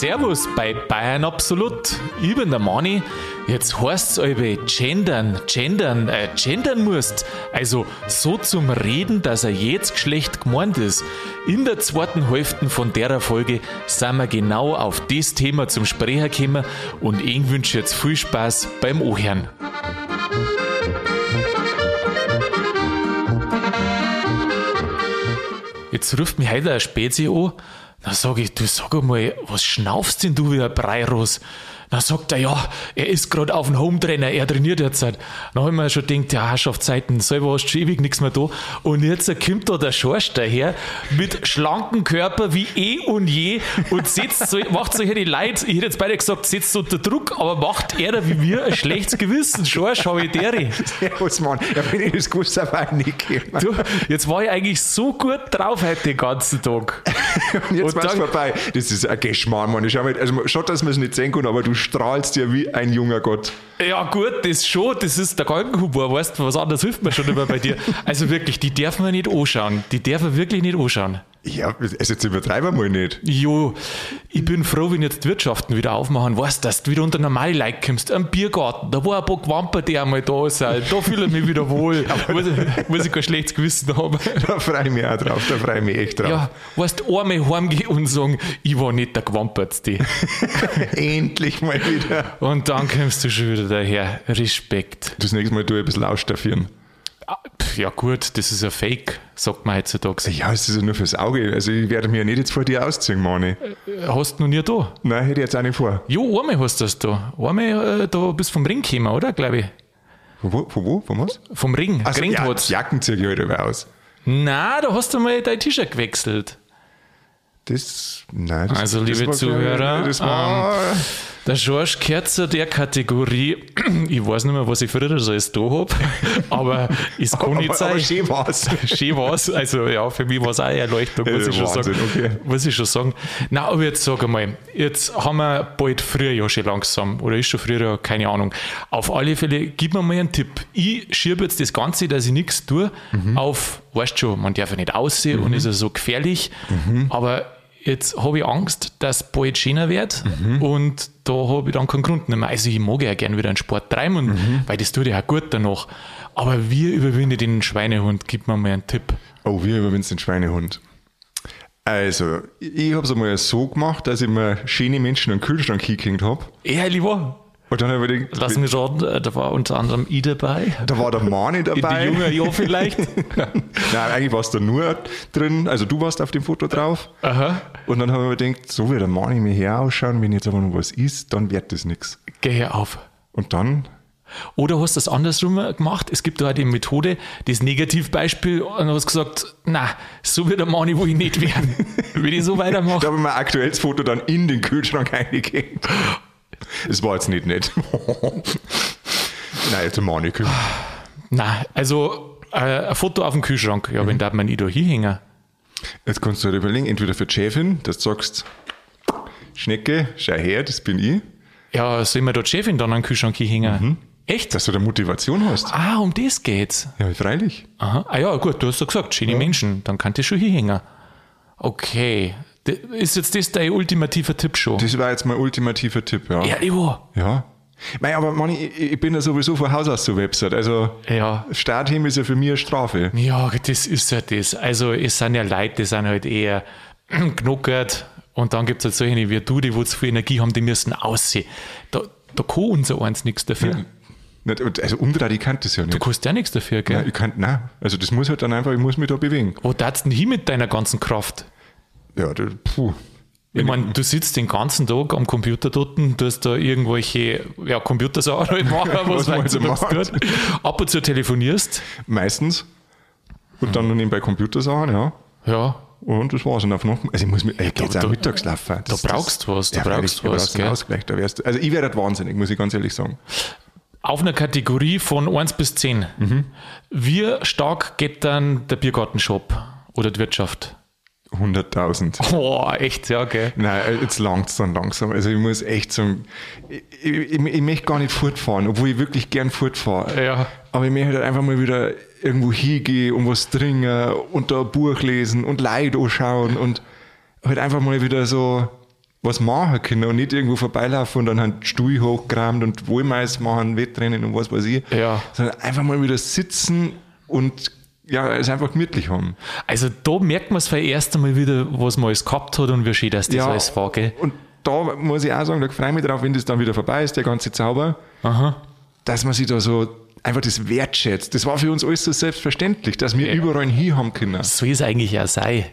Servus bei Bayern Absolut. Ich bin der Mani. Jetzt heißt's euch gendern, gendern, äh, gendern musst. Also so zum Reden, dass er jedes Geschlecht gemeint ist. In der zweiten Hälfte von der Folge sind wir genau auf das Thema zum Sprecher gekommen und ich wünsche jetzt viel Spaß beim Ohren. Jetzt ruft mich heute ein Spezi an. Dann sag ich, du sag einmal, was schnaufst denn du wie ein Breiros? Dann sagt er, ja, er ist gerade auf dem Hometrainer, er trainiert jetzt. Dann habe ich mir schon gedacht, ja, Herrschaftszeiten, selber hast du schon ewig nichts mehr da. Und jetzt kommt da der Schorsch daher mit schlankem Körper wie eh und je und setzt so, macht solche die Leute, ich hätte jetzt beide gesagt, setzt unter Druck, aber macht er wie mir ein schlechtes Gewissen. Schorsch, habe ich deri. Servus, Mann. Ja, wenn ich das gewusst auch nicht du, Jetzt war ich eigentlich so gut drauf heute den ganzen Tag. und jetzt war es vorbei. Das ist ein Geschmarrn, Mann. Schau mal, also, schon, dass man es nicht sehen kann, aber du strahlst ja wie ein junger Gott. Ja, gut, das schon, das ist der Galgenhumor, weißt du, was anderes hilft mir schon immer bei dir. Also wirklich, die dürfen wir nicht anschauen. Die dürfen wir wirklich nicht anschauen. Ja, also jetzt übertreiben wir mal nicht. Jo, ich bin froh, wenn jetzt die Wirtschaften wieder aufmachen. Weißt du, dass du wieder unter normale Leute kommst. Am Biergarten, da war ein paar Gewamper, die einmal da sind. Da fühle ich mich wieder wohl. muss, ich, muss ich kein schlechtes Gewissen haben. Da freue ich mich auch drauf, da freue ich mich echt drauf. Ja, weißt du, einmal heimgehen und sagen, ich war nicht der Gewampertste. Endlich mal wieder. Und dann kommst du schon wieder daher. Respekt. Das nächste Mal du ein bisschen ausstaffieren. Ah, ja gut, das ist ein Fake, sagt man heutzutage. Ja, es ist ja nur fürs Auge. Also ich werde mir ja nicht jetzt vor dir ausziehen, Mani. Äh, hast du noch nie da? Nein, hätte ich jetzt auch nicht vor. Jo, einmal hast du das da. Einmal äh, da bist vom Ring gekommen, oder, glaube ich? Von wo? Von wo? Von was? Vom Ring. Also, ja, Jacken ziehe ich halt aus. Nein, da hast du mal dein T-Shirt gewechselt. Das, nein, das, Also, liebe das Zuhörer, ähm, der George gehört zu der Kategorie, ich weiß nicht mehr, was ich früher so alles da habe, aber es kann nicht sein. Aber schön war's. Schön war's. Also, ja, für mich war es auch eine Erleuchtung, muss, ich schon Wahnsinn, sagen. okay. muss ich schon sagen. Nein, aber jetzt sag einmal, jetzt haben wir bald früher ja schon langsam, oder ist schon früher, keine Ahnung. Auf alle Fälle, gib mir mal einen Tipp. Ich schiebe jetzt das Ganze, dass ich nichts tue, auf, weißt schon, man darf ja nicht aussehen und ist ja so gefährlich, aber jetzt habe ich Angst, dass bald schöner wird und da habe ich dann keinen Grund mehr. Also ich mag ja gerne wieder einen Sport treiben, und, weil das tut ja auch gut danach. Aber wie überwinde ich den Schweinehund? Gib mir mal einen Tipp. Oh, wie überwindest den Schweinehund? Also, ich habe es einmal so gemacht, dass ich mir schöne Menschen in den Kühlschrank hingehängt habe. Ehrlich wahr? Und dann habe ich gedacht, Lass mich raten, äh, da war unter anderem ich dabei. da war der Mani In dabei. die jungen Jahren vielleicht. Nein, eigentlich warst du nur drin, also du warst auf dem Foto drauf. Aha. Und dann habe ich mir gedacht, so wie der Mani mir hier ausschauen, wenn jetzt aber noch was ist, dann wird das nichts. Geh her auf. Und dann, Oder hast du das andersrum gemacht? Es gibt da halt die Methode, das Negativbeispiel, und hast gesagt, na, so wie der Mani, wo ich nicht werden. Wenn ich so weitermache. da habe ich mein aktuelles Foto dann in den Kühlschrank eingehängt. Es war jetzt nicht nett. Nein, jetzt der Mani. Na, also äh, ein Foto auf dem Kühlschrank, ja, wenn darf man nicht da hinhängen. Jetzt kannst du dir überlegen, entweder für die Chefin, dass du sagst, Schnecke, schau her, das bin ich, Ja, soll man da die Chefin dann an den Kühlschrank hinhängen? Echt? dass du da Motivation hast. Ah, um das geht's. Ja, freilich. Aha. Ah ja, gut, du hast ja gesagt, schöne Menschen, dann kann das schon hinhängen. Okay. Ist jetzt das dein ultimativer Tipp schon? Das war jetzt mein ultimativer Tipp, ja. ja, Ivo. Ja. Mei, aber Mann, ich, ich bin ja sowieso von Haus aus so Website. Also Ja. Startheben ist ja für mich eine Strafe. Ja, das ist ja das. Also es sind ja Leute, die sind halt eher knuckert und dann gibt es halt solche wie du, die wo zu viel Energie haben, die müssen aussehen. Da, da kann unser eins nichts dafür. Und Also umdrehen, ich kann das ja Du nicht. kannst ja nichts dafür, gell? Nein, ich kann, nein. Also das muss halt dann einfach, ich muss mich da bewegen. Wo darfst du denn hin mit deiner ganzen Kraft? Ja, das, puh. Ich meine, du sitzt den ganzen Tag am Computer dort und tust da irgendwelche ja, Computersachen halt machen, was, Was man weiß so macht. Ab und zu telefonierst. Meistens. Und dann noch nebenbei Computersachen, ja. Ja, Und das war's. Und auf noch, also ich muss mir, ich gehe jetzt Da- auch da- Mittagslaufen. da brauchst du was, du ja, brauchst du was, gell? Ausgleich. Da wärst, du- also ich werde halt wahnsinnig, muss ich ganz ehrlich sagen. auf einer Kategorie von 1 bis 10. Mhm. Wie stark geht dann der Biergartenshop oder die Wirtschaft? 100.000. Oh, echt, ja, gell? Nein, äh, jetzt langt's dann langsam. Also ich muss echt sagen, ich, ich, ich, möchte gar nicht fortfahren, obwohl ich wirklich gern fortfahre. Ja. Aber ich möchte halt einfach mal wieder irgendwo hingehen und was trinken und da ein Buch lesen und Leute anschauen und halt einfach mal wieder so was machen können und nicht irgendwo vorbeilaufen und dann einen Stuhl hochgerammt und Wohlmeis machen, Wettrennen und was weiß ich. Ja. Sondern einfach mal wieder sitzen und ja, es einfach gemütlich haben. Also da merkt man es für erst einmal wieder, was man alles gehabt hat und wie schön dass das Ja, alles war, gell? Und da muss ich auch sagen, da freue ich mich drauf, wenn das dann wieder vorbei ist, der ganze Zauber, Aha. dass man sich da so einfach das wertschätzt. Das war für uns alles so selbstverständlich, dass wir überall hin haben können. So ist eigentlich auch sei.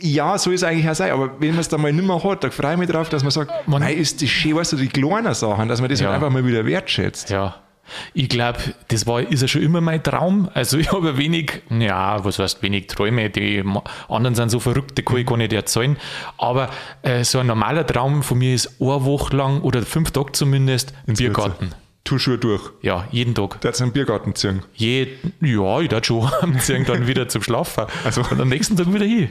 Ja, so ist eigentlich auch sein, aber wenn man es dann mal nicht mehr hat, da freue ich mich drauf, dass man sagt, Man- man ist das schön, weißt du, die kleinen Sachen, dass man das Ja. halt einfach mal wieder wertschätzt. Ja. Ich glaube, das war, ist ja schon immer mein Traum. Also ich habe wenig, ja, was heißt wenig Träume, die anderen sind so verrückt, die kann ich gar nicht erzählen. Aber äh, so ein normaler Traum von mir ist eine Woche lang oder fünf Tage zumindest im Biergarten. Tu Schuhe durch. Ja, jeden Tag. Der hat einen Biergarten ziehen. Je, ja, ich darf schon heimziehen, dann wieder zum Schlafen. Also- Und am nächsten Tag wieder hin.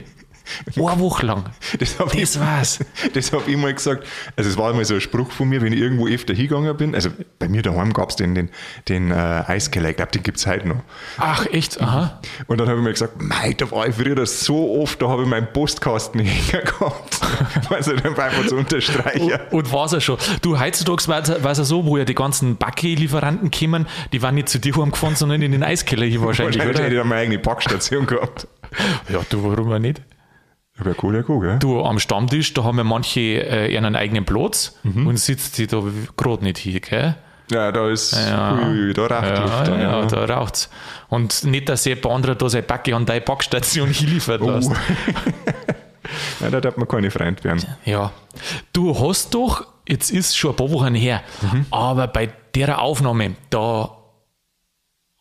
Eine Woche lang. Das, Das ich, war's. Das habe ich mal gesagt. Also, es war mal so ein Spruch von mir, wenn ich irgendwo öfter hingegangen bin. Also, bei mir daheim gab es den, den, den äh, Eiskeller. Ich glaube, den gibt es heute noch. Ach, echt? Aha. Und dann habe ich mir gesagt, mei, da war ich früher so oft, da habe ich meinen Postkasten gehabt. also, dann einfach zu unterstreichen. Und war's ja schon. Du, heutzutage war es ja so, wo ja die ganzen Backe-Lieferanten kommen, die waren nicht zu dir heimgefahren, sondern in den Eiskeller hier wahrscheinlich, Wahrscheinlich hätte ich oder? dann meine eigene Backstation gehabt. Ja, du, warum auch nicht? Aber cool, ja, cool, gell? Du, am Stammtisch, da haben ja manche äh, ihren eigenen Platz Mhm. und sitzt die da gerade nicht hier, gell? Ja, da ist, Ja. ui, ui, da raucht Ja, Luft dann, ja, ja. da raucht's. Und nicht, dass jemand anderer da seine Backe an deine Backstation hinliefert Oh. lässt. ja, da darf man keine Freund werden. Ja. Du hast doch, jetzt ist schon ein paar Wochen her, aber bei der Aufnahme, da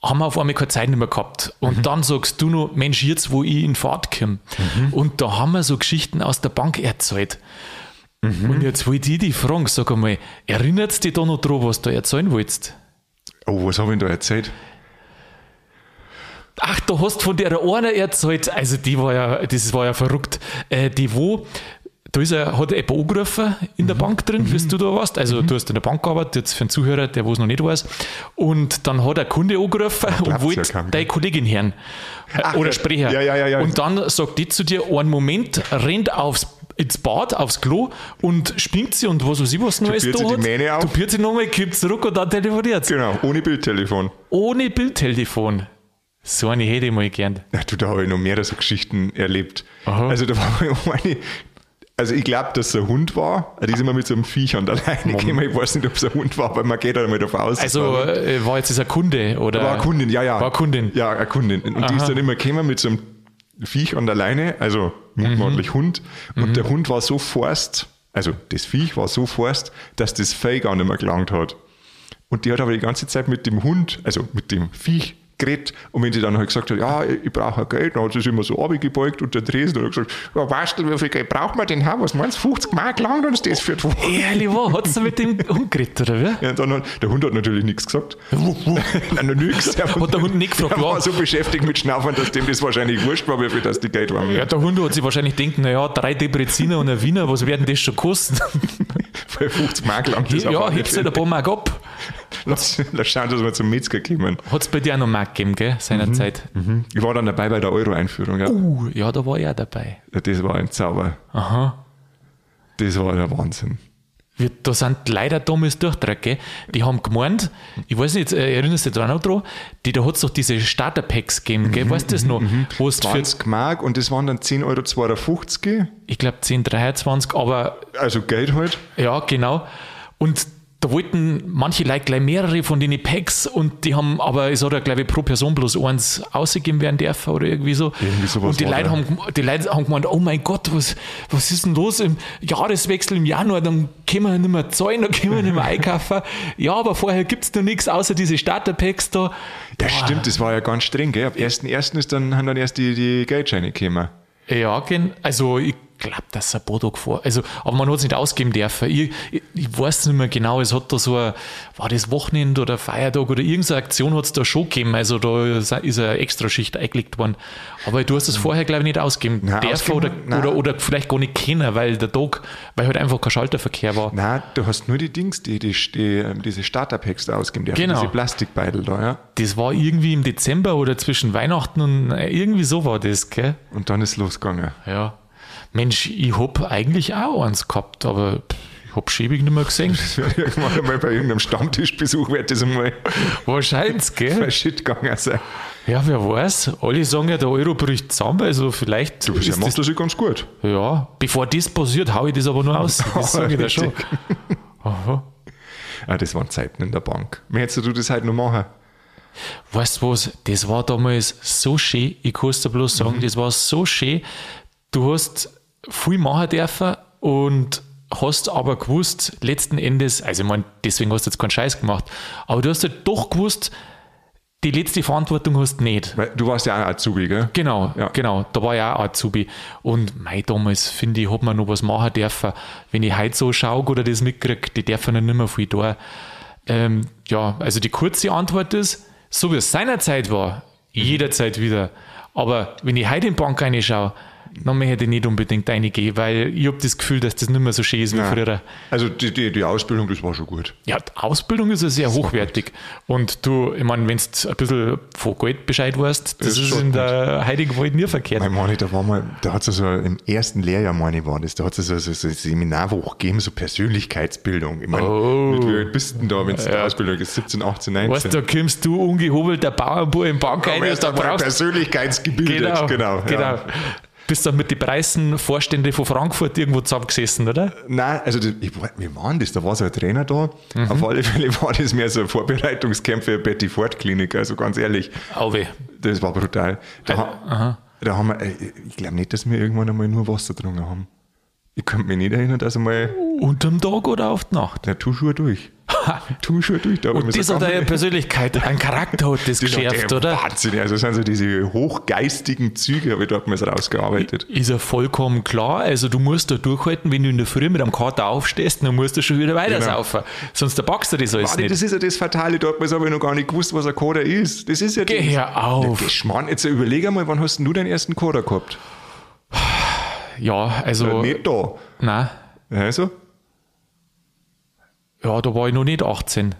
haben wir auf einmal keine Zeit mehr gehabt. Und dann sagst du noch, Mensch, jetzt wo ich in Fahrt komme. Und da haben wir so Geschichten aus der Bank erzählt. Und jetzt wollte ich dich fragen, sag einmal, erinnert es dich da noch dran, was du erzählen wolltest? Oh, was habe ich da erzählt? Ach, du hast von der einer erzählt, also die war ja, das war ja verrückt, äh, die wo, da ist er, hat jemand angerufen in der Mhm. Bank drin, bis du da warst, also du hast in der Bank gearbeitet, jetzt für einen Zuhörer, der wo es noch nicht weiß, und dann hat ein Kunde angerufen und glaubt's wollte ja deine Kollegin hören, Ach, oder. Sprecher, Ja, ja, ja, ja. und dann sagt die zu dir, einen Moment, rennt aufs ins Bad, aufs Klo und spinnt sie und was weiß ich, was Neues da sie die hat. Mähne auf. Tupiert sie nochmal, kippt zurück und dann telefoniert. Genau, ohne Bildtelefon. Ohne Bildtelefon. So eine hätte ich mal gern. Ja, du, da habe ich noch mehrere so Geschichten erlebt. Aha. Also da war mal eine, also ich glaube, dass es ein Hund war. Die ist immer mit so einem Viech an der Leine gekommen. Ich weiß nicht, ob es ein Hund war, aber man geht halt mal davon aus. Also war, äh, war jetzt dieser Kunde oder? war eine Kundin, ja, ja. War Kundin. Ja, eine Kundin. Und die Aha. ist dann immer gekommen mit so einem Viech an der Leine, also Mhm. mutmaßlich Hund. Und der Hund war so forst, also das Viech war so forst, dass das Fell gar nicht mehr gelangt hat. Und die hat aber die ganze Zeit mit dem Hund, also mit dem Viech, geredet. Und wenn sie dann halt gesagt hat, ja, ich brauche Geld, dann hat sie sich immer so abgebeugt und der und hat gesagt, ja, weißt du, wie viel Geld braucht man denn haben? Was meinst du, 50 Mark langt uns das für die Woche? Ehrlich war, hat sie mit dem Hund geredet, oder wie? Ja, dann hat, der Hund hat natürlich nichts gesagt. Nein, noch nichts. Hat der Hund nicht gefragt, Er war so beschäftigt mit Schnaufern, dass dem das wahrscheinlich wurscht war, wie viel das die Geld waren. Ja, der Hund hat sich wahrscheinlich denkt, naja, drei Debreziner und ein Wiener, was werden das schon kosten? Für 50 Mark lang das ja, hebst halt ein paar Mark ab. Schauen, dass wir zum Metzger kommen. Hat es bei dir auch noch Mark gegeben, gell, seinerzeit? Ich war dann dabei bei der Euro-Einführung. Ja. Uh, ja, da war er dabei. Das war ein Zauber. Aha. Das war der Wahnsinn. Wir, da sind leider damals durchgedreht, gell? Die haben gemeint, ich weiß nicht, äh, erinnerst du dich da noch dran? Die, da hat es doch diese Starter-Packs gegeben, gell? Weißt du das noch? Wo es für, 20 Mark und das waren dann 10,52 Euro. ich glaube, 10, 23, aber Also Geld halt. Ja, genau. Und da wollten manche Leute gleich mehrere von den Packs und die haben, aber es hat ja, glaube ich, pro Person bloß eins ausgegeben werden dürfen oder irgendwie so. Irgendwie und die Leute, haben, die Leute haben gemeint, oh mein Gott, was, was ist denn los im Jahreswechsel im Januar? Dann können wir nicht mehr zahlen, dann können wir nicht mehr einkaufen. Ja, aber vorher gibt es noch nichts außer diese Starter-Packs da. Ja, stimmt, das war ja ganz streng, gell? Ab 1.1. ist dann, haben dann erst die, die Geldscheine gekommen. Ja, also ich glaube, dass ein paar Tage vor. Also, aber man hat es nicht ausgeben dürfen. Ich, ich, ich weiß nicht mehr genau, es hat da so ein, war das Wochenende oder Feiertag oder irgendeine Aktion hat es da schon gegeben. Also da ist eine Extraschicht eingelegt worden. Aber du hast es vorher, glaube ich, nicht ausgeben Nein, dürfen oder, ausgeben- nein. oder, oder vielleicht gar nicht kennen, weil der Tag, weil halt einfach kein Schalterverkehr war. Nein, du hast nur die Dings, die, die, die diese Starter-Packs da ausgeben dürfen. Genau. Diese Plastikbeutel da, ja. Das war irgendwie im Dezember oder zwischen Weihnachten und äh, irgendwie so war das, gell? Und dann ist losgegangen. Ja. Mensch, ich hab eigentlich auch eins gehabt, aber ich hab schäbig nicht mehr gesehen. Irgendwann mal bei irgendeinem Stammtischbesuch wird das einmal Wahrscheinlich, gell? Shit gegangen sein. Ja, wer weiß. Alle sagen ja, der Euro bricht zusammen, also vielleicht. Du, er ist macht das ja ganz gut. Ja, bevor das passiert, hau ich das aber nur aus. Das sage ich dir schon. Aha. Ah, das waren Zeiten in der Bank. Wie hättest du das heute noch machen? Weißt du was? Das war damals so schön. Ich kann es dir bloß sagen, das war so schön. Du hast viel machen dürfen und hast aber gewusst, letzten Endes, also ich meine, deswegen hast du jetzt keinen Scheiß gemacht, aber du hast halt doch gewusst, die letzte Verantwortung hast du nicht. Du warst ja auch Azubi, gell? Genau, Ja. genau. Da war ja auch Azubi. Und mei, damals, finde ich, hat man noch was machen dürfen. Wenn ich heute so schaue oder das mitkriege, die dürfen dann nicht mehr viel da. Ähm, ja, also die kurze Antwort ist, so wie es seinerzeit war, jederzeit wieder. Aber wenn ich heute in die Bank reinschaue, dann möchte ich nicht unbedingt reingehen, weil ich habe das Gefühl, dass das nicht mehr so schön ist wie Ja. früher. Also die, die, die Ausbildung, das war schon gut. Ja, die Ausbildung ist ja sehr hochwertig. Und du, ich meine, wenn du ein bisschen von Geld Bescheid weißt, das Ist ist, in der heutigen Welt nie verkehrt. Mein Mann, da war mal, da hat es so im ersten Lehrjahr, meine ich, war das, da hat es so, so, so ein Seminarwoche gegeben, so Persönlichkeitsbildung. Ich meine, Oh. mit wie alt bist du denn da, wenn du in der Ausbildung ist? 17, 18, 19? Weißt du, da kommst du ungehobelter Bauernbauer im Bank rein Aber und da brauchst persönlichkeitsgebildet. Genau, genau. genau. Bist dann mit den Preisen Vorstände von Frankfurt irgendwo zusammengesessen, oder? Nein, also das, ich, war- wie war denn das? Da war so ein Trainer da. Mhm. Auf alle Fälle war das mehr so ein Vorbereitungscamp für Betty Ford Klinik. Also ganz ehrlich, Auwe. das war brutal. Da, ha- da haben wir, äh, ich glaube nicht, dass wir irgendwann einmal nur Wasser getrunken haben. Ich könnte mich nicht erinnern, dass einmal, Unterm Tag oder auf die Nacht? na, tu schon durch. tu schon durch. Da Und das hat eine Persönlichkeit, ein Charakter hat das geschärft, der oder? Wahnsinn. Also das sind so diese hochgeistigen Züge, habe ich dort mal so rausgearbeitet. Ist ja vollkommen klar. Also du musst da durchhalten, wenn du in der Früh mit einem Kater aufstehst, dann musst du schon wieder weiter Genau. saufen. Sonst packst du das alles Warte, nicht. das ist ja das Fatale, dort habe ich noch gar nicht gewusst, was ein Coder ist. Das ist ja Geh das. hör auf. Ja, Geschmarrn, jetzt überleg einmal, wann hast du deinen ersten Coder gehabt? Ja, also, Nicht da. nein. Also? Ja, da war ich noch nicht 18.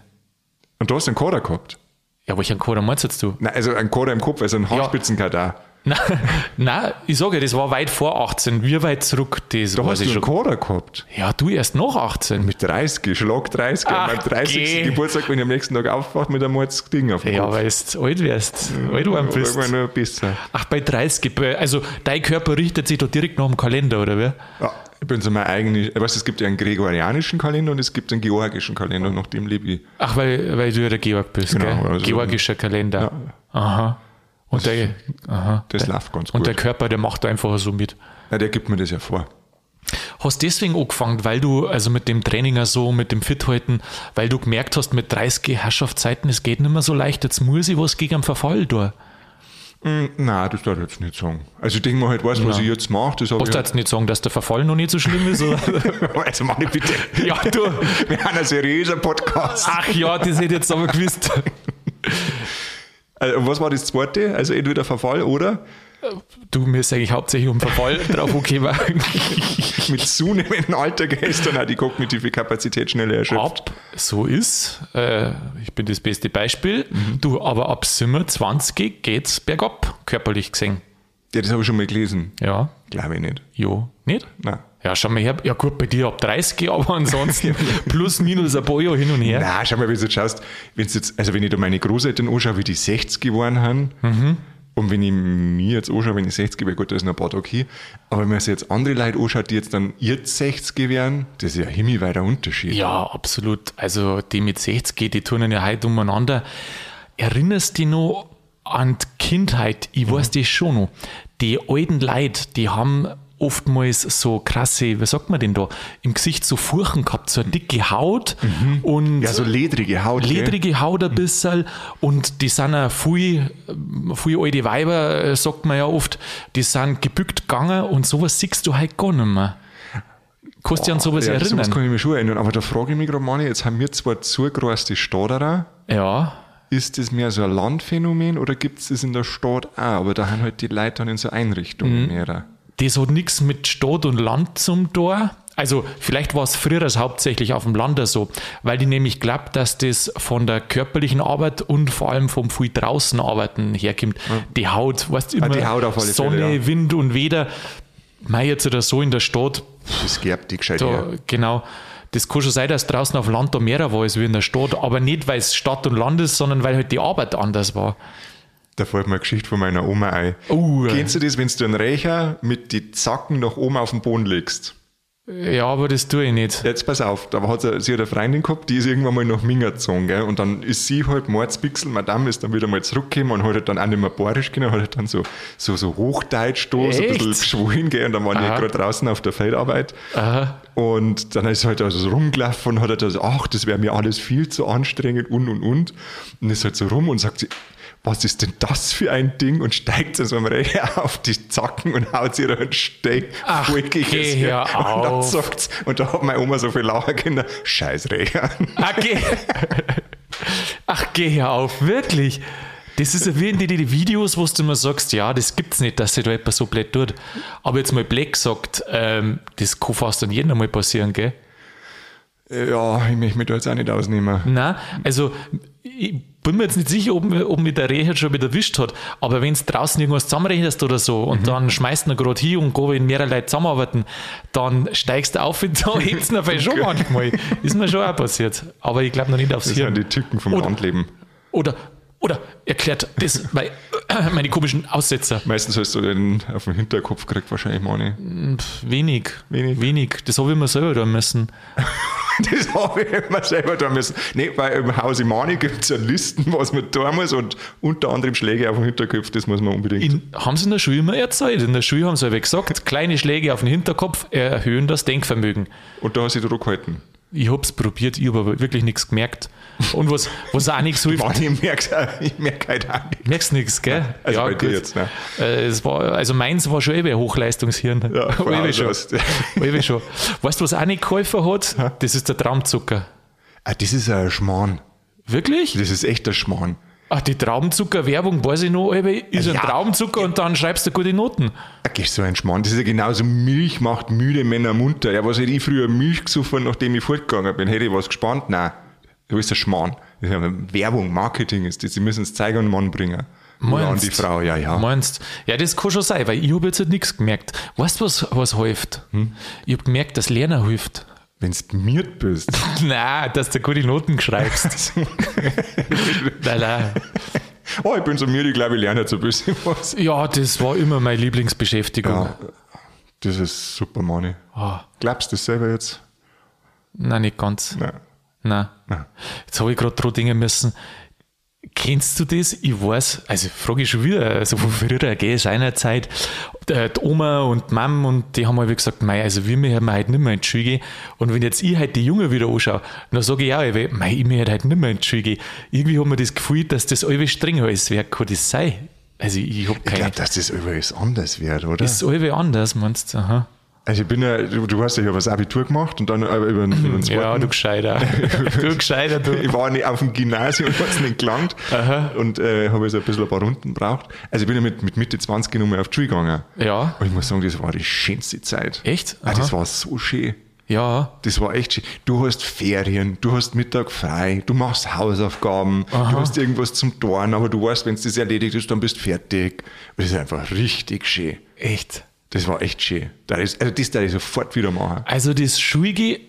Und du hast einen Coder gehabt? Ja, welchen Kader meinst jetzt du? Nein, also einen Coder im Kopf, also einen Haarspitzenkader. Nein, nein, ich sage, ja, das war weit vor 18. Wie weit zurück, das Da hast du ich einen schon. Coder gehabt. Ja, du erst nach 18. Mit 30, Schlag 30. Ach, meinem 30. geh. Geburtstag bin ich am nächsten Tag aufgewacht mit einem Mords Ding auf dem Ja, Kopf. weil du alt wirst, alt geworden bist. Noch besser. Ach, bei 30, bei- also dein Körper richtet sich da direkt nach dem Kalender, oder wie? Ja, ich bin so mein eigenes, weißt du, es gibt ja einen gregorianischen Kalender und es gibt einen georgischen Kalender, nach dem lebe ich. Ach, weil, weil du ja der Georg bist, Genau, gell? also- Georgischer Kalender. Aha. Und der, aha. Das läuft ganz Und gut. der Körper, der macht einfach so mit. Ja, der gibt mir das ja vor. Hast deswegen angefangen, weil du, also mit dem Training so, mit dem Fithalten, weil du gemerkt hast, mit 30 Herrschaftszeiten, es geht nicht mehr so leicht, jetzt muss ich was gegen den Verfall tun. Hm, Nein, das darf ich jetzt nicht sagen. Also ich denke mal halt, weißt, was ich jetzt mache, das Musst du jetzt nicht sagen, dass der Verfall noch nicht so schlimm ist? Also mach ich bitte. ja, du. Wir haben ein seriöser Podcast. Ach ja, das hätte ich jetzt aber gewusst. Also, was war das zweite? Also entweder Verfall oder Du, mir ist eigentlich hauptsächlich um Verfall drauf okay war. mit zunehmendem Alter gehst dann auch die kognitive Kapazität schneller erschöpft. ab so ist, äh, ich bin das beste Beispiel, du, aber ab 27 geht's bergab, körperlich gesehen. Ja, das habe ich schon mal gelesen. Ja, Glaube ich nicht. jo, nicht? Nein. Ja, schau mal her, ja gut, bei dir ab 30, aber ansonsten plus minus ein paar Jahre hin und her. Nein, schau mal, wenn du jetzt schaust, wenn's jetzt, also wenn ich da meine Großeltern anschaue, wie die 60 geworden haben, Mhm. und wenn ich mir jetzt anschaue, wenn ich 60 wäre, gut, da ist noch ein paar Tage hier, aber wenn man sich jetzt andere Leute anschaut, die jetzt dann jetzt 60 wären, das ist ja ein himmelweiter Unterschied. Ja, absolut. Also die mit 60, die turnen ja heute umeinander. Erinnerst du dich noch an die Kindheit? Ich weiß das schon noch. Die alten Leute, die haben oftmals so krasse, was sagt man denn da, im Gesicht so Furchen gehabt, so eine dicke Haut und Ja, so ledrige Haut. gell? ledrige Haut ein bisschen und die sind auch viel, viel alte Weiber, äh, sagt man ja oft, die sind gebückt gegangen und sowas siehst du halt gar nicht mehr. Kannst du dich an sowas ja, erinnern? sowas kann ich mich schon erinnern, aber da frage ich mich gerade, Manni, jetzt haben wir zwar zugereiste Stadterer, ja, ist das mehr so ein Landphänomen oder gibt es das in der Stadt auch? Aber da haben halt die Leute dann in so Einrichtungen Mhm. mehr. das hat nichts mit Stadt und Land zum Tor. Also vielleicht war es früher hauptsächlich auf dem Land so, weil die nämlich glaubt, dass das von der körperlichen Arbeit und vor allem vom viel draußen arbeiten herkommt. Die Haut, weißt du, immer Ah, die Haut auf alle Sonne, Fälle, ja. Wind und Weder. mei jetzt oder so in der Stadt, Das gerbt die gescheit da, genau. Das kann schon sein, dass draußen auf Land da mehr war als wie in der Stadt, aber nicht, weil es Stadt und Land ist, sondern weil halt die Arbeit anders war. Da fällt mir eine Geschichte von meiner Oma ein. Äh. Kennst du das, wenn du einen Rächer mit die Zacken nach oben auf den Boden legst? Ja, aber das tue ich nicht. Jetzt pass auf, da hat sie, sie hat eine Freundin gehabt, die ist irgendwann mal nach Minga gezogen, gell? Und dann ist sie halt Mordspixel, Madame ist dann wieder mal zurückgekommen und hat halt dann auch nicht mehr bayerisch können, hat halt dann so, so, so Hochdeutsch da, so ein bisschen geschwollen, gell? Und dann waren die Aha. gerade draußen auf der Feldarbeit. Aha. Und dann ist halt also so rumgelaufen und hat halt also, ach, das wäre mir alles viel zu anstrengend und und und. Und ist halt so rum und sagt sie, was ist denn das für ein Ding? Und steigt so am Recher auf die Zacken und haut sie einen vollgeges geh her. Und dann auf. sagt's, und da hat meine Oma so viel lachen können, scheiß Recher. Ach, geh. Ach, geh her auf, wirklich. Das ist ja wie in den Videos, wo du immer sagst, ja, das gibt's nicht, dass sich da jemand so blöd tut. Aber jetzt mal Black sagt, ähm, das kann fast an jedem mal passieren, gell? Ja, ich möchte mich da jetzt auch nicht ausnehmen. Nein, also ich bin mir jetzt nicht sicher, ob, ob mich der Reh jetzt schon wieder erwischt hat, aber wenn du draußen irgendwas zusammenrechnest oder so und dann schmeißt du gerade hin und go, wenn mehrere Leute zusammenarbeiten, dann steigst du auf und da hebst du ihn schon manchmal. Ist mir schon auch passiert. Aber ich glaube noch nicht aufs Das Hirn. sind die Tücken vom Oder- Landleben. Oder, oder erklärt das meine, meine komischen Aussetzer. Meistens hast du den auf den Hinterkopf gekriegt, wahrscheinlich, Mani. Wenig. Wenig. Wenig. Das habe ich mir selber tun müssen. Das habe ich immer selber tun müssen. Nee, weil im Haus Imani gibt es ja Listen, was man tun muss und unter anderem Schläge auf den Hinterkopf, das muss man unbedingt. In, haben sie in der Schule immer erzählt. In der Schule haben sie aber gesagt, kleine Schläge auf den Hinterkopf erhöhen das Denkvermögen. und da hast du Druck gehalten. Ich habe es probiert, ich habe aber wirklich nichts gemerkt. Und was, was auch nichts hilft, Mani, ich merke ich merk halt auch nicht. merkst nichts, gell? Also bei dir jetzt, ne? Äh, es war, also meins war schon eben ein Hochleistungshirn. Ja, Ewig Haus schon. Ewig schon. Weißt du, was auch nicht geholfen hat? Das ist der Traumzucker. Ah, das ist ein Schmarrn. Wirklich? Das ist echt ein Schmarrn. Ach, die Traubenzucker-Werbung, weiß ich noch, eben, ist ein Ja. Traubenzucker und dann schreibst du gute Noten. Okay, so ein Schmarrn. Das ist ja genauso, Milch macht müde Männer munter. Ja, was hätte ich früher Milch gesoffen, nachdem ich fortgegangen bin? Hätte ich was gespannt? Nein. Ein Schmarrn. Ja Werbung, Marketing ist das. Sie müssen es zeigen und Mann bringen. Oder an Meinst? die Frau, ja, ja. Meinst Ja, das kann schon sein, weil ich habe jetzt halt nichts gemerkt. Weißt du, was, was hilft? Hm? Ich habe gemerkt, dass Lernen hilft. Wenn du miert bist. Nein, dass du gute Noten schreibst. nein, nein. oh, ich bin so müde, ich glaube, ich lerne jetzt ein bisschen was. Ja, das war immer meine Lieblingsbeschäftigung. Ja, das ist super, Mani. Ah, Glaubst du das selber jetzt? nein, nicht ganz. Nein. Nein. Nein. Jetzt habe ich gerade dran denken müssen. Kennst du das? Ich weiß, also frage ich schon wieder, also von früher, gell, seinerzeit, äh, die Oma und die Mom und die haben halt gesagt, mei, also wir möchten heute nicht mehr in die Schule gehen. Und wenn jetzt ich halt die Jungen wieder anschaue, dann sage ich auch, mei, ich möchte heute nicht mehr in die Schule gehen. Irgendwie haben wir das Gefühl, dass das alles strenger alles wäre. Kann das sein? Also ich habe Ich keine. glaube, dass das überall anders wird, oder? ist alles anders, meinst du? Aha. Also ich bin ja, du, du hast ja, habe das Abitur gemacht und dann äh, über, über den Ja, zweiten. du Gescheiter. du Gescheiter, du. Ich war nicht auf dem Gymnasium, hat es nicht gelangt und äh, habe so ein bisschen ein paar Runden braucht. Also ich bin ja mit, mit Mitte 20 nochmal auf die Schule gegangen. Ja. Und ich muss sagen, das war die schönste Zeit. Echt? Ah, das Aha. war so schön. Ja, Das war echt schön. Du hast Ferien, du hast Mittag frei, du machst Hausaufgaben, du hast irgendwas zum Dorn, aber du weißt, wenn es das erledigt ist, dann bist du fertig. Und das ist einfach richtig schön. echt. Das war echt schön. Das ist, also das da ich sofort wieder machen. Also das Schulge,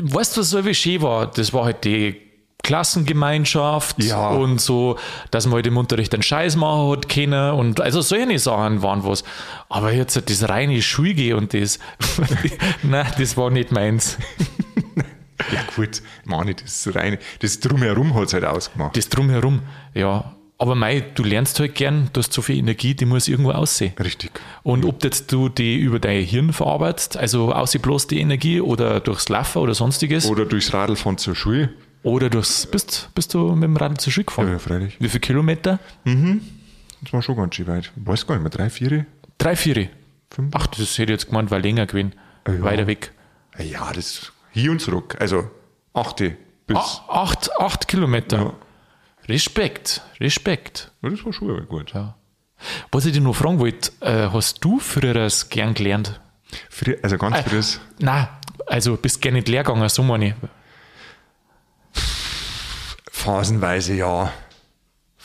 weißt du, was so wie schön war? Das war halt die Klassengemeinschaft Ja. und so, dass man halt im Unterricht einen Scheiß machen hat können und also solche Sachen waren was. Aber jetzt halt das reine Schulge und das, nein, das war nicht meins. Ja gut, Mani, das reine, das Drumherum hat es halt ausgemacht. Das drumherum, ja. Aber mei, du lernst halt gern, du hast so viel Energie, die muss irgendwo aussehen. Richtig. Und ob jetzt du die über dein Hirn verarbeitest, also ausseh bloß die Energie oder durchs Laufen oder sonstiges, Oder durchs Radl von zur Schule. Oder du bist, bist du mit dem Radl zur Schule gefahren? Ja, freilich. Wie viele Kilometer? Das war schon ganz schön weit. Ich weiß gar nicht mehr, drei, vier? Drei, vier. Ach, das hätte ich jetzt gemeint, war länger gewesen. ja. Weiter weg. Ja, das hier und zurück. Also achte bis. Ah, acht, acht Kilometer. Ja. Respekt, Respekt. Ja, das war schon gut. Ja. Was ich dich noch fragen wollte, äh, hast du früher das gern gelernt? Früher, also ganz Äh. frühes. Nein, also bist gerne nicht leer gegangen, so meine ich. Phasenweise ja.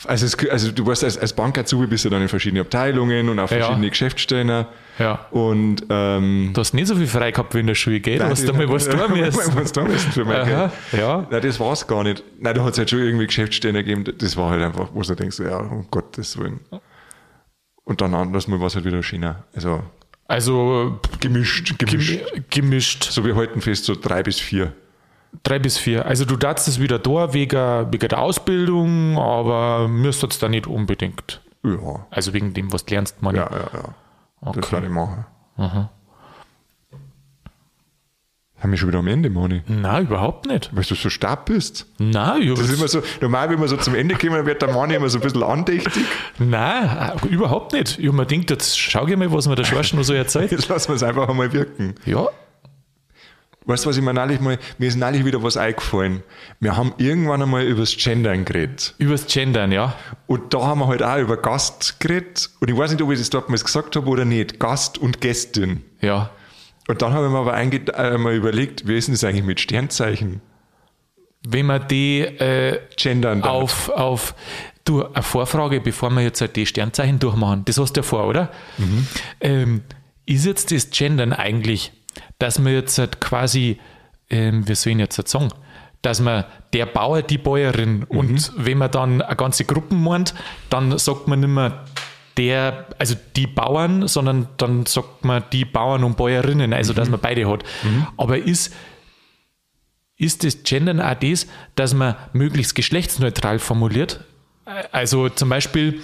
Also, es, also du warst als, als Bankazubi bist du dann in verschiedene Abteilungen und auf Ja. verschiedene Geschäftsstellen. Ja. Und ähm, Du hast nicht so viel frei gehabt wie in der Schule, gell? Du hast da mal was tun müssen. was tun müssen für mein Aha, Geld. ja. Nein, das war es gar nicht. Nein, da hat es halt schon irgendwie Geschäftsstellen gegeben. Das war halt einfach, wo du denkst, ja, um Gottes Willen. Und dann anders mal war es halt wieder schöner. Also Also gemischt, gemischt. gem- gemischt. So wie heute fest, so drei bis vier. Drei bis vier. Also du darfst es wieder da wegen, wegen der Ausbildung, aber müsstest es da nicht unbedingt. Ja, Also wegen dem, was du lernst, man. ja, ja. ja. Das Okay. werde ich machen. Haben wir schon wieder am Ende, Mani? Nein, überhaupt nicht. Weil du so stark bist. Nein, ich Das ist immer so, normal, wenn wir so zum Ende kommen, wird der Mani immer so ein bisschen andächtig. nein, überhaupt nicht. Ich habe mir gedacht, jetzt schau ich mal, was mir der Schorsch noch so erzählt. Jetzt lassen wir es einfach einmal wirken. Ja, Weißt du, was ich mir neulich mal, mir ist neulich wieder was eingefallen. Wir haben irgendwann einmal über das Gendern geredet. übers Gendern, ja. Und da haben wir halt auch über Gast geredet. Und ich weiß nicht, ob ich das dort mal gesagt habe oder nicht. Gast und Gästin. Ja. Und dann habe ich mir aber einge äh, mal überlegt, wie ist denn das eigentlich mit Sternzeichen? Wenn man die äh, Gendern darf. auf, auf du, eine Vorfrage, bevor wir jetzt halt die Sternzeichen durchmachen. Das hast du ja vor, oder? Ähm, ist jetzt das Gendern eigentlich, dass man jetzt halt quasi, ähm, wie soll ich jetzt halt sagen, dass man der Bauer, die Bäuerin und wenn man dann eine ganze Gruppe meint, dann sagt man nicht mehr der, also die Bauern, sondern dann sagt man die Bauern und Bäuerinnen, also dass man beide hat. Aber ist, ist das Gendern auch das, dass man möglichst geschlechtsneutral formuliert? Also zum Beispiel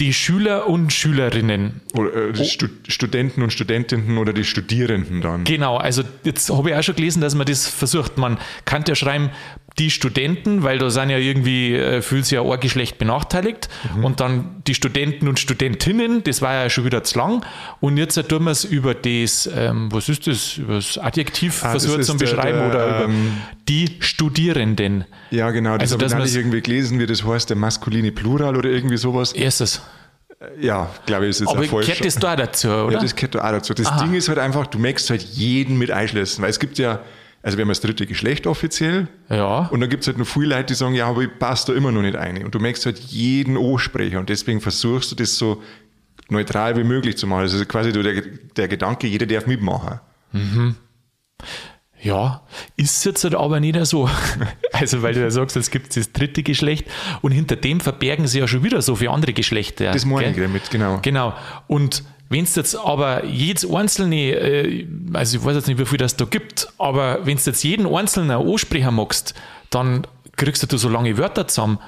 die Schüler und Schülerinnen. Oder äh, die Stu Studenten und Studentinnen oder die Studierenden dann. Genau, also jetzt habe ich auch schon gelesen, dass man das versucht. Man kann ja schreiben, die Studenten, weil da sind ja irgendwie, äh, fühlt sich ja ein Geschlecht benachteiligt. Und dann die Studenten und Studentinnen, das war ja schon wieder zu lang. Und jetzt tun wir es über das, ähm, was ist das, über das Adjektiv Ah, versucht zu beschreiben der, oder über ähm, die Studierenden. Ja, genau. Das Also, habe ich irgendwie gelesen, wie das heißt, der maskuline Plural oder irgendwie sowas. Erstes. Ja, glaube ich, ist jetzt Aber auch falsch. gehört das da dazu, oder? Ja, das gehört da auch dazu. Das Aha. Ding ist halt einfach, du möchtest halt jeden mit einschließen, weil es gibt ja, also wir haben das dritte Geschlecht offiziell Ja. und dann gibt es halt noch viele Leute, die sagen, ja, aber ich passe da immer noch nicht ein. Und du möchtest halt jeden ansprechen und deswegen versuchst du das so neutral wie möglich zu machen. Also quasi so der, der Gedanke, jeder darf mitmachen. Ja, ist jetzt halt aber nicht so. Also, weil du ja sagst, es gibt das dritte Geschlecht und hinter dem verbergen sie ja schon wieder so viele andere Geschlechter. Das meine ich damit, genau. Genau. Und wenn es jetzt aber jedes einzelne, äh, also ich weiß jetzt nicht, wie viel das da gibt, aber wenn du jetzt jeden einzelnen ansprechen magst, dann kriegst du so lange Wörter zusammen.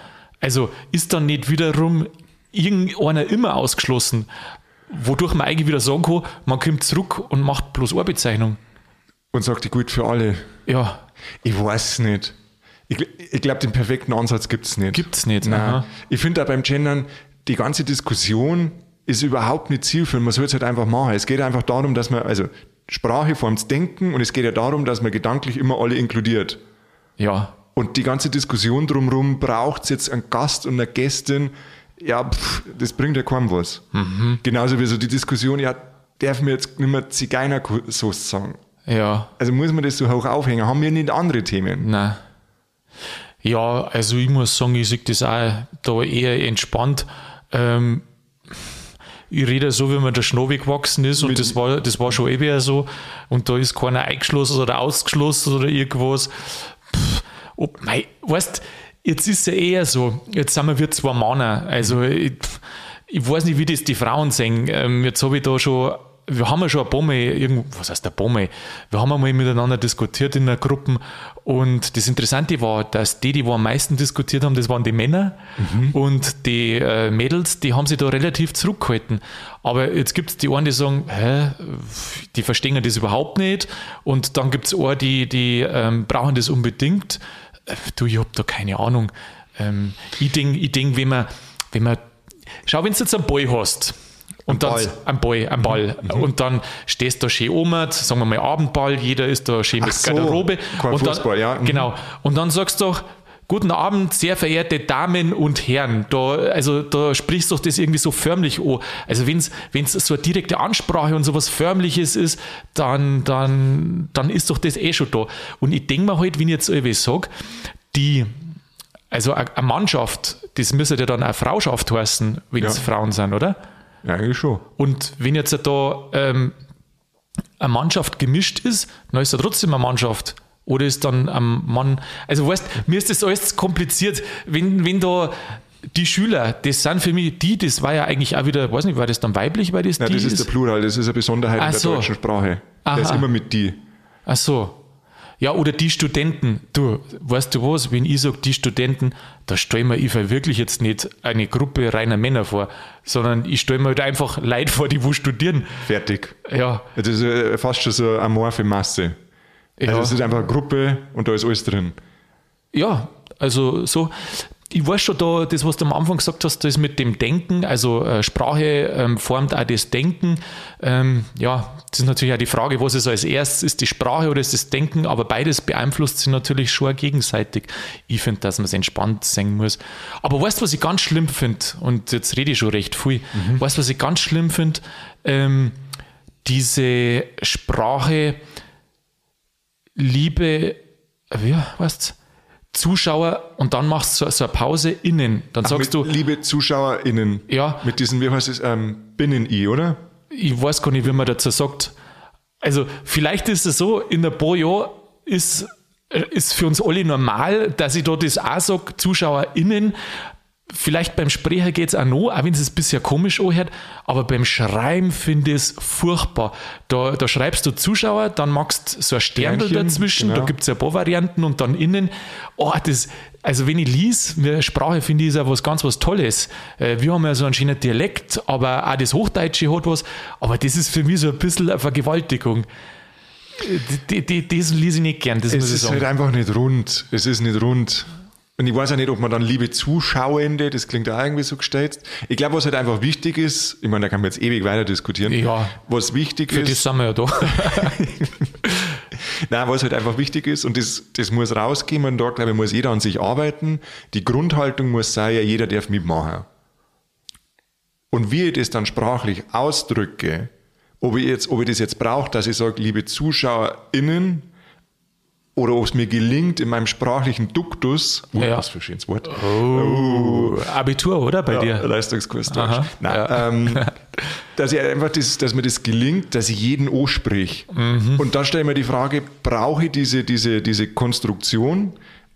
Also ist dann nicht wiederum irgendeiner immer ausgeschlossen, wodurch man eigentlich wieder sagen kann, man kommt zurück und macht bloß eine Bezeichnung. Und sagt, die gut für alle. Ja, Ich weiß nicht. Ich, ich glaube, den perfekten Ansatz gibt es nicht. Gibt's nicht, Nein. aha. Ich finde auch beim Gendern, die ganze Diskussion ist überhaupt nicht zielführend. Man soll es halt einfach machen. Es geht einfach darum, dass man, also Sprache formt Denken und es geht ja darum, dass man gedanklich immer alle inkludiert. ja, Und die ganze Diskussion drumherum, braucht es jetzt einen Gast und eine Gästin? Ja, pff, das bringt ja kaum was. Mhm. Genauso wie so die Diskussion, ja, darf mir jetzt nicht mehr Zigeunersoße sagen? ja. Also muss man das so hoch aufhängen? Haben wir nicht andere Themen? Nein. Ja, also ich muss sagen, ich sehe das auch da eher entspannt. Ähm, ich rede so, wie man der Schnee gewachsen ist und das war, das war schon eben so. Und da ist keiner eingeschlossen oder ausgeschlossen oder irgendwas. Pff, ob, mei, weißt, jetzt ist es ja eher so, jetzt sind wir wie zwei Männer. Also ich, ich weiß nicht, wie das die Frauen sehen. Ähm, jetzt habe ich da schon wir haben ja schon ein paar Mal, irgendwo, was heißt paar Mal? Wir haben einmal miteinander diskutiert in der Gruppe und das Interessante war, dass die, die wo am meisten diskutiert haben, das waren die Männer und die äh, Mädels, die haben sich da relativ zurückgehalten. Aber jetzt gibt es die einen, die sagen, hä, die verstehen das überhaupt nicht und dann gibt es auch die, die ähm, brauchen das unbedingt. Äh, Du, ich hab da keine Ahnung. Ähm, ich denke, ich denk, wenn man, wenn man, schau, wenn du jetzt einen Ball hast, und dann Ball. ein Ball, ein Ball. Und dann stehst du da schön um, sagen wir mal Abendball, jeder ist da schön mit so, Garderobe. und dann, Fußball, ja. Mhm. Genau. Und dann sagst du doch, Guten Abend, sehr verehrte Damen und Herren. Da, also, da sprichst du doch das irgendwie so förmlich an. Also, wenn es so eine direkte Ansprache und sowas Förmliches ist, dann, dann, dann ist doch das eh schon da. Und ich denke mir halt, wenn ich jetzt irgendwie sage, die also eine Mannschaft, das müsste ja dann eine Frauschaft heißen, wenn es Ja. Frauen sind, oder? Ja, eigentlich schon. Und wenn jetzt da ähm, eine Mannschaft gemischt ist, dann ist da trotzdem eine Mannschaft. Oder ist dann ein Mann. Also weißt, mir ist das alles kompliziert. Wenn, wenn da die Schüler, das sind für mich die, das war ja eigentlich auch wieder, weiß nicht, war das dann weiblich, weil das Ja, die das ist, der Plural, das ist eine Besonderheit Ach in der so. deutschen Sprache. Der ist Aha. immer mit die. Ach so. Ja, oder die Studenten. Du, weißt du was, wenn ich sage, die Studenten, da stelle mir ich wirklich jetzt nicht eine Gruppe reiner Männer vor, sondern ich stelle mir halt einfach Leute vor, die wo studieren. Fertig. Ja, Das ist äh, fast schon so eine amorphe Masse. Also Ja. es ist einfach eine Gruppe und da ist alles drin. Ja, also so. Ich weiß schon da, das, was du am Anfang gesagt hast, das mit dem Denken, also äh, Sprache ähm, formt auch das Denken. Ähm, ja, das ist natürlich auch die Frage, was ist als erstes, ist die Sprache oder ist das Denken, aber beides beeinflusst sich natürlich schon gegenseitig. Ich finde, dass man es entspannt singen muss. Aber weißt du, was ich ganz schlimm finde? Und jetzt rede ich schon recht viel. Weißt du, was ich ganz schlimm finde? Ähm, diese Sprache, liebe, wie weißt Zuschauer und dann machst du so, eine Pause innen. Dann sagst mit, du, liebe ZuschauerInnen, Ja. mit diesem, wie heißt es, ähm, Binnen-I, oder? ich weiß gar nicht, wie man dazu sagt. Also vielleicht ist es so, in paar Jahren ist, äh, ist für uns alle normal, dass ich da das auch sage, ZuschauerInnen. Vielleicht beim Sprecher geht es auch noch, auch wenn es sich bisher komisch anhört, aber beim Schreiben finde ich es furchtbar. Da, da schreibst du Zuschauer, dann machst du so ein Sternchen, dazwischen, da genau. gibt es ja ein paar Varianten und dann innen. Oh, das, also wenn ich lies, Sprache finde ich ist ja was ganz was Tolles. Äh, Wir haben ja so einen schönen Dialekt, aber auch das Hochdeutsche hat was, aber das ist für mich so ein bisschen eine Vergewaltigung. Äh, das lese ich nicht gern, das muss Es ich ist sagen. halt einfach nicht rund. Es ist nicht rund. Und ich weiß auch nicht, ob man dann liebe Zuschauende, das klingt auch irgendwie so gestellt. Ich glaube, was halt einfach wichtig ist, ich meine, da kann man jetzt ewig weiter diskutieren. Ja. Was wichtig Für das ist, sind wir ja da. nein, was halt einfach wichtig ist, und das, das muss rausgehen, und da, glaube ich, muss jeder an sich arbeiten. Die Grundhaltung muss sein, ja, jeder darf mitmachen. Und wie ich das dann sprachlich ausdrücke, ob ich, jetzt, ob ich das jetzt brauche, dass ich sage, liebe ZuschauerInnen, oder ob es mir gelingt, in meinem sprachlichen Duktus, uh, Ja. was für ein schönes Wort, Oh, Abitur, oder? Bei ja, dir? Leistungskurs Deutsch. Nein, ja. ähm, dass, ich einfach das, dass mir das gelingt, dass ich jeden ansprich. Mhm. Und da stelle ich mir die Frage, brauche ich diese, diese, diese Konstruktion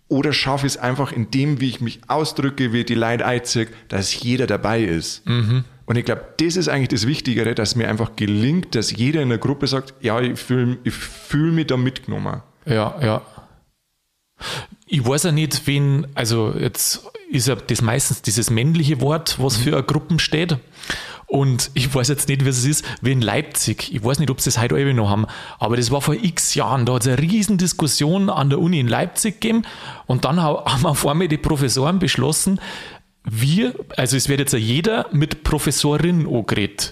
oder schaffe ich es einfach in dem, wie ich mich ausdrücke, wie die Leute einziehe, dass jeder dabei ist. Mhm. Und ich glaube, das ist eigentlich das Wichtigere, dass mir einfach gelingt, dass jeder in der Gruppe sagt, ja, ich fühle ich fühl mich da mitgenommen. Ja, ja. Ich weiß ja nicht, wen, also jetzt ist ja das meistens dieses männliche Wort, was für eine Gruppen steht. Und ich weiß jetzt nicht, wie es ist, wie in Leipzig. Ich weiß nicht, ob sie das heute alle noch haben, aber das war vor x Jahren. Da hat es eine riesen Diskussion an der Uni in Leipzig gegeben. Und dann ha- haben auf einmal die Professoren beschlossen, wir, also es wird jetzt ja jeder mit Professorin angeredet.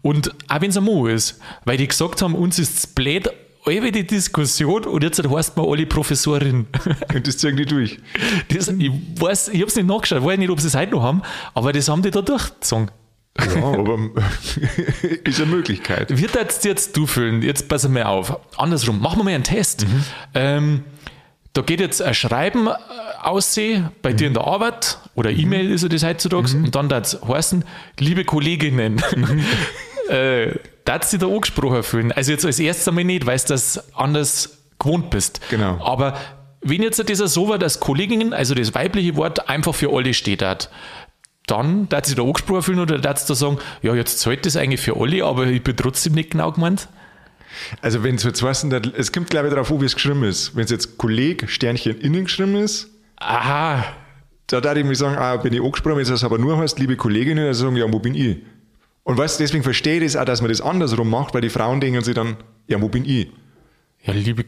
Und auch wenn es ein Mo ist, weil die gesagt haben, uns ist es blöd, alle die Diskussion und jetzt heißt man alle Professorin. Und das ziehen die durch. Das, ich weiß, ich habe es nicht nachgeschaut, weiß nicht, ob sie es heute noch haben, aber das haben die da durchgezogen. Ja, aber ist eine Möglichkeit. Wie du jetzt du fühlen? Jetzt pass mal auf. Andersrum, machen wir mal einen Test. Ähm, da geht jetzt ein Schreiben äh, aussehen bei dir in der Arbeit oder E-Mail ist ja das heutzutage und dann das heißen, liebe Kolleginnen, äh, darfst du dich da angesprochen fühlen? Also jetzt als erstes einmal nicht, weil du das anders gewohnt bist. Genau. Aber wenn jetzt das so war, dass Kolleginnen, also das weibliche Wort einfach für alle steht hat, dann darf sich da angesprochen fühlen oder darfst du sagen, ja, jetzt zahlt das eigentlich für alle, aber ich bin trotzdem nicht genau gemeint. Also wenn es jetzt weißt, dann- es kommt glaube ich darauf an, wie es geschrieben ist. Wenn es jetzt Kolleg Sternchen innen geschrieben ist, Aha, da darf ich mir sagen, ah, bin ich angesprochen, wenn es das aber nur heißt, liebe Kolleginnen, dann sagen, ja, wo bin ich? Und weißt du, deswegen verstehe ich das auch, dass man das andersrum macht, weil die Frauen denken sich dann, ja, wo bin ich? ja, liebe,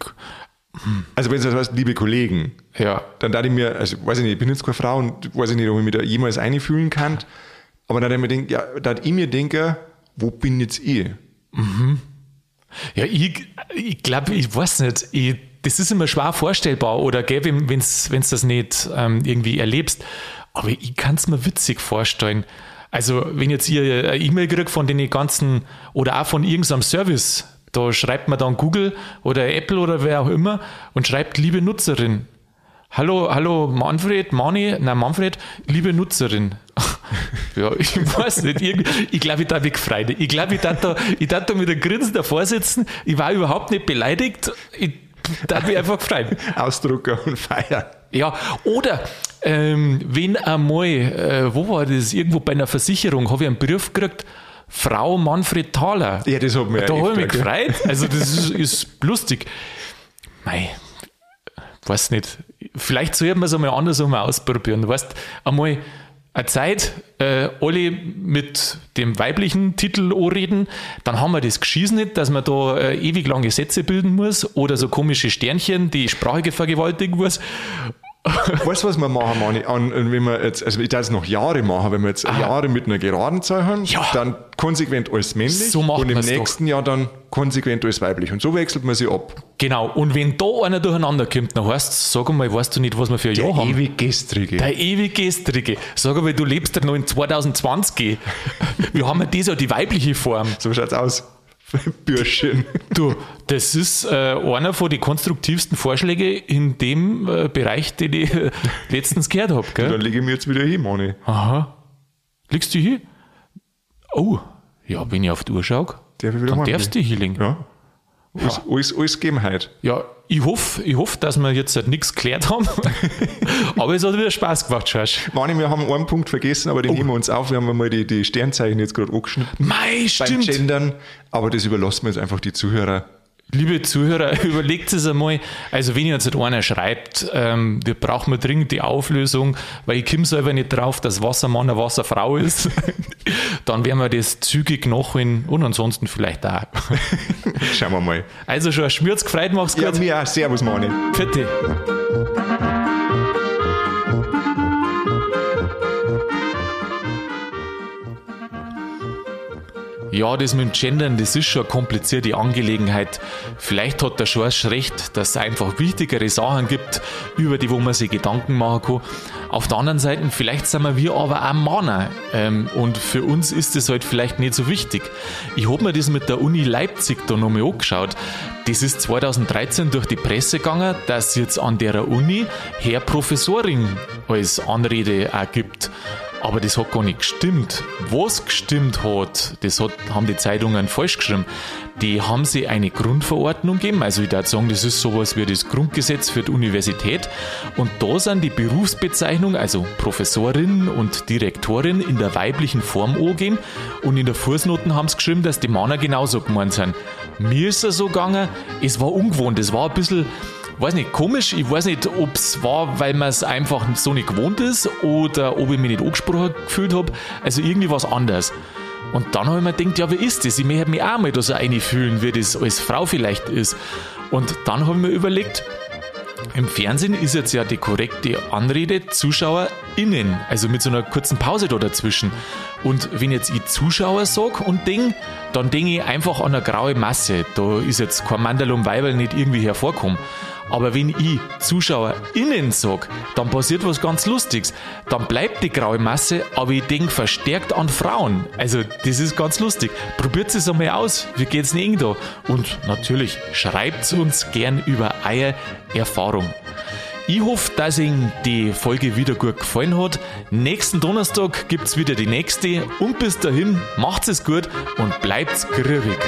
Also wenn es das heißt, liebe Kollegen, ja, dann darf ich mir, also weiß ich nicht, ich bin jetzt keine Frau und weiß ich nicht, ob ich mich da jemals einfühlen kann, aber dann ich mir denken, ja, da ich mir denke, wo bin jetzt ich? ja, ich, ich glaube, ich weiß nicht, ich, das ist immer schwer vorstellbar oder gell, wenn du das nicht ähm, irgendwie erlebst, aber ich kann es mir witzig vorstellen. Also, wenn jetzt ihr eine E-Mail kriegt von den ganzen oder auch von irgendeinem Service, da schreibt man dann Google oder Apple oder wer auch immer und schreibt, liebe Nutzerin, Hallo, hallo Manfred, Mani, nein Manfred, liebe Nutzerin. ja, ich weiß nicht, irgendwie, ich glaube, ich darf mich gefreut. Ich glaube, ich darf da, ich da mit einem Grinsen davor sitzen. Ich war überhaupt nicht beleidigt. Ich darf mich einfach gefreut. Ausdrucker und feiern. Ja, oder ähm, wenn einmal, äh, wo war das? Irgendwo bei einer Versicherung habe ich einen Brief gekriegt, Frau Manfred Thaler. Ja, das hat mir Da habe ich mich gefreut. Also, das ist, ist lustig. Mei, weiß nicht. Vielleicht sollten wir es einmal anders einmal ausprobieren. Du weißt, einmal eine Zeit, äh, alle mit dem weiblichen Titel anreden, dann haben wir das geschissen nicht, dass man da äh, ewig lange Sätze bilden muss oder so komische Sternchen, die Sprache vergewaltigen muss. Weißt du, was wir machen, Mani? An, wenn wir jetzt, also ich darf es noch Jahre machen, wenn wir jetzt Jahre mit einer geraden Zahl haben, Ja. dann konsequent alles männlich So und im wir's doch. nächsten Jahr dann konsequent alles weiblich. Und so wechselt man sich ab. Genau, und wenn da einer durcheinander kommt, dann heißt es, sag einmal, weißt du nicht, was wir für ein Jahr haben? ewig gestrige. Der ewig gestrige. Sag einmal, du lebst ja noch in 2020. Wir haben ja das ja die weibliche Form. So schaut's aus. Bürschchen. Du, das ist äh, einer von den konstruktivsten Vorschlägen in dem äh, Bereich, den ich äh, letztens gehört habe. Dann Gell? lege ich mir jetzt wieder hin, Mani. Aha. Liegst du hier? Oh, ja, wenn ich auf die Uhr schaue, dann darfst du hier liegen. Ja. Alles, alles, alles geben heute. Ja, ich hoffe, ich hoff, dass wir jetzt halt nichts geklärt haben. Aber es hat wieder Spaß gemacht, Schorsch. Mani, wir haben einen Punkt vergessen, aber den Oh. nehmen wir uns auf. Wir haben einmal die, die Sternzeichen jetzt gerade angeschnitten. Mei, Beim stimmt. Gendern. Aber das überlassen wir jetzt einfach die Zuhörer. Liebe Zuhörer, überlegt es einmal. Also, wenn ihr jetzt nicht einer schreibt, ähm, wir brauchen wir dringend die Auflösung, weil ich komme selber nicht drauf, dass Wassermann eine Wasserfrau ist, dann werden wir das zügig nachholen und ansonsten vielleicht auch. Schauen wir mal. Also, schon ein Schmürz gefreut, mach's gut. Ja, mir auch. Servus, Mani. Bitte. Ja, das mit dem Gendern, das ist schon eine komplizierte Angelegenheit. Vielleicht hat der Schorsch recht, dass es einfach wichtigere Sachen gibt, über die wo man sich Gedanken machen kann. Auf der anderen Seite, vielleicht sind wir wir aber auch Männer. Ähm, und für uns ist das halt vielleicht nicht so wichtig. Ich habe mir das mit der Uni Leipzig da nochmal angeschaut. Das ist 2013 durch die Presse gegangen, dass jetzt an der Uni Herr Professorin als Anrede auch gibt. Aber das hat gar nicht gestimmt. Was gestimmt hat, das hat, haben die Zeitungen falsch geschrieben. Die haben sie eine Grundverordnung gegeben. Also ich würde sagen, das ist sowas wie das Grundgesetz für die Universität. Und da sind die Berufsbezeichnungen, also Professorin und Direktorin in der weiblichen Form angegeben. Und in der Fußnoten haben sie geschrieben, dass die Männer genauso gemeint sind. Mir ist es so gegangen, es war ungewohnt, es war ein bisschen weiß nicht, komisch. Ich weiß nicht, ob es war, weil man es einfach so nicht gewohnt ist oder ob ich mich nicht angesprochen gefühlt habe. Also irgendwie was anderes. Und dann habe ich mir gedacht, ja, wie ist das? Ich möchte mich auch mal da so einfühlen, wie das als Frau vielleicht ist. Und dann habe ich mir überlegt, im Fernsehen ist jetzt ja die korrekte Anrede ZuschauerInnen, also mit so einer kurzen Pause da dazwischen. Und wenn jetzt ich Zuschauer sag und denk, dann denke ich einfach an eine graue Masse. Da ist jetzt kein Mandalum Weiberl nicht irgendwie hervorkommen. Aber wenn ich ZuschauerInnen sag, dann passiert was ganz Lustiges. Dann bleibt die graue Masse, aber ich denke verstärkt an Frauen. Also, das ist ganz lustig. Probiert es einmal aus. Wie geht's denn da? Und natürlich, schreibt uns gern über eure Erfahrung. Ich hoffe, dass Ihnen die Folge wieder gut gefallen hat. Nächsten Donnerstag gibt's wieder die nächste. Und bis dahin, macht's es gut und bleibt's grübig.